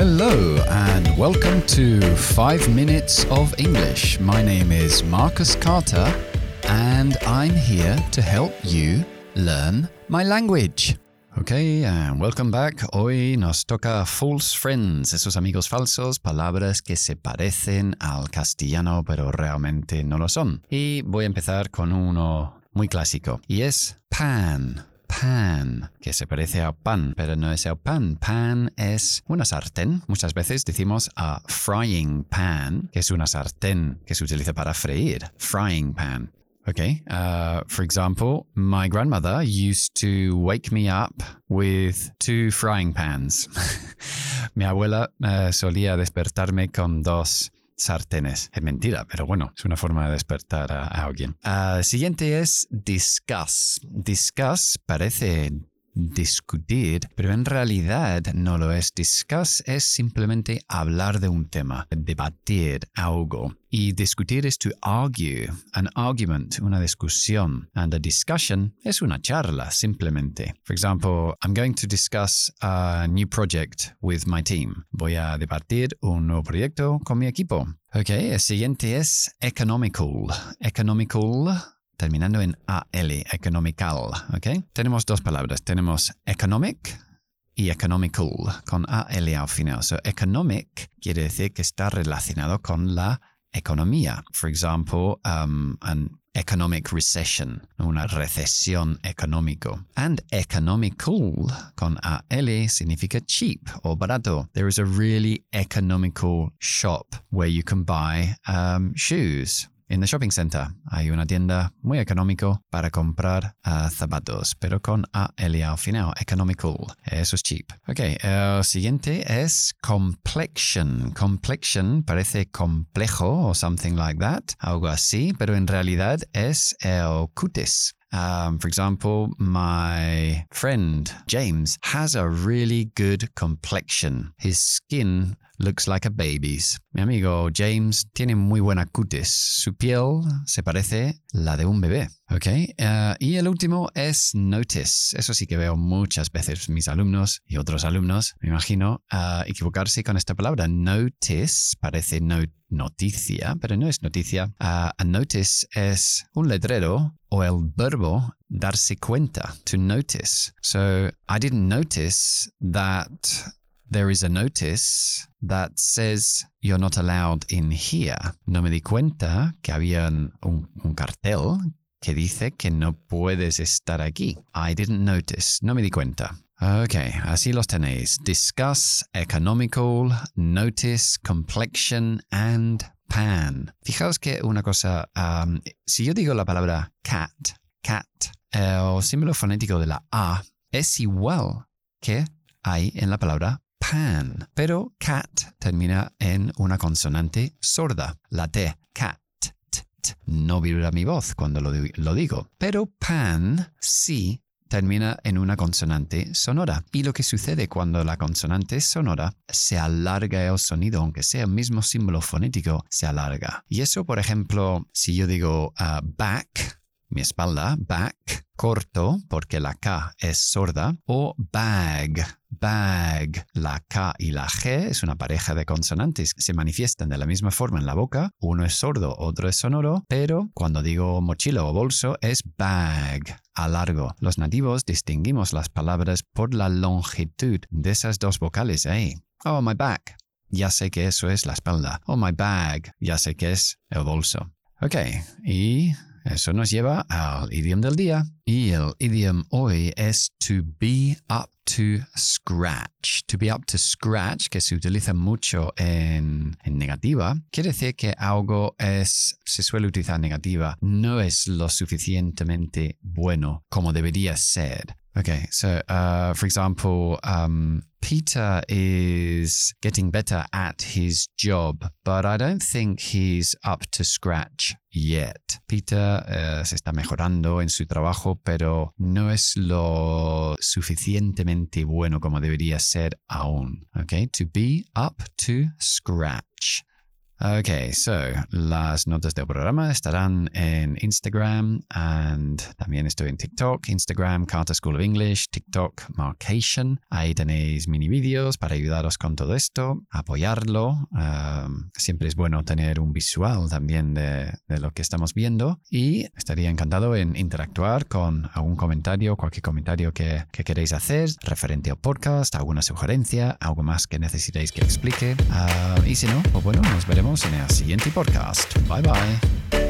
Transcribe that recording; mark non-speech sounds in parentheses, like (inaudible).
Hello, and welcome to 5 Minutes of English. My name is Marcus Carter, and I'm here to help you learn my language. Ok, and welcome back. Hoy nos toca false friends, esos amigos falsos, palabras que se parecen al castellano pero realmente no lo son. Y voy a empezar con uno muy clásico, y es pan pan, que se parece a pan, pero no es el pan. Pan es una sartén. Muchas veces decimos a frying pan, que es una sartén que se utiliza para freír. Frying pan. Okay. Uh, for example, my grandmother used to wake me up with two frying pans. (laughs) Mi abuela uh, solía despertarme con dos sartenes. Es mentira, pero bueno, es una forma de despertar a, alguien. Uh, siguiente es discuss. Discuss parece discutir, pero en realidad no lo es. Discuss es simplemente hablar de un tema, debatir algo. Y discutir es to argue, an argument, una discusión. And a discussion es una charla, simplemente. For example, I'm going to discuss a new project with my team. Voy a debatir un nuevo proyecto con mi equipo. Ok, el siguiente es economical. Economical terminando en AL, economical. ¿ok? Tenemos dos palabras. Tenemos economic y economical, con AL al final. So, economic quiere decir que está relacionado con la economía. For example, um, an economic recession, una recesión económico. And economical con AL significa cheap o barato. There is a really economical shop where you can buy um, shoes en the shopping center hay una tienda muy económico para comprar uh, zapatos, pero con AL al final, economical. Eso es cheap. Ok, el siguiente es complexion. Complexion parece complejo o something like that, algo así, pero en realidad es el cutis. Um, for example, my friend James has a really good complexion. His skin looks like a baby's. Mi amigo James tiene muy buena cutis. Su piel se parece la de un bebé. Ok. Uh, y el último es notice. Eso sí que veo muchas veces mis alumnos y otros alumnos, me imagino, uh, equivocarse con esta palabra. Notice parece no noticia, pero no es noticia. Uh, a notice es un letrero o el verbo darse cuenta, to notice. So I didn't notice that there is a notice that says you're not allowed in here. No me di cuenta que había un, cartel que dice que no puedes estar aquí. I didn't notice. No me di cuenta. Ok, así los tenéis. Discuss, economical, notice, complexion and pan. Fijaos que una cosa, um, si yo digo la palabra cat, cat, el símbolo fonético de la A es igual que hay en la palabra pan. Pero cat termina en una consonante sorda, la T, cat. No vibra mi voz cuando lo, digo. Pero pan sí termina en una consonante sonora. Y lo que sucede cuando la consonante sonora, se alarga el sonido, aunque sea el mismo símbolo fonético, se alarga. Y eso, por ejemplo, si yo digo uh, back, mi espalda, back, corto, porque la K es sorda, o bag, bag. La K y la G es una pareja de consonantes que se manifiestan de la misma forma en la boca. Uno es sordo, otro es sonoro, pero cuando digo mochila o bolso es bag, a largo. Los nativos distinguimos las palabras por la longitud de esas dos vocales. Oh, my back. Ya sé que eso es la espalda. Oh, my bag. Ya sé que es el bolso. Ok, y eso nos lleva al idioma del día. Y el idioma hoy es to be up to scratch. To be up to scratch, que se utiliza mucho en, en negativa, quiere decir que algo es, se suele utilizar negativa, no es lo suficientemente bueno como debería ser. Okay, so uh, for example, um, Peter is getting better at his job, but I don't think he's up to scratch yet. Peter uh, se está mejorando en su trabajo, pero no es lo suficientemente bueno como debería ser aún. Okay, to be up to scratch. Okay, so las notas del programa estarán en Instagram and también estoy en TikTok, Instagram, Carter School of English, TikTok, Markation. Ahí tenéis mini vídeos para ayudaros con todo esto, apoyarlo. Um, siempre es bueno tener un visual también de, de, lo que estamos viendo y estaría encantado en interactuar con algún comentario, cualquier comentario que, que queréis hacer referente al podcast, alguna sugerencia, algo más que necesitéis que explique. Uh, y si no, pues bueno, nos veremos en el siguiente podcast. Bye bye.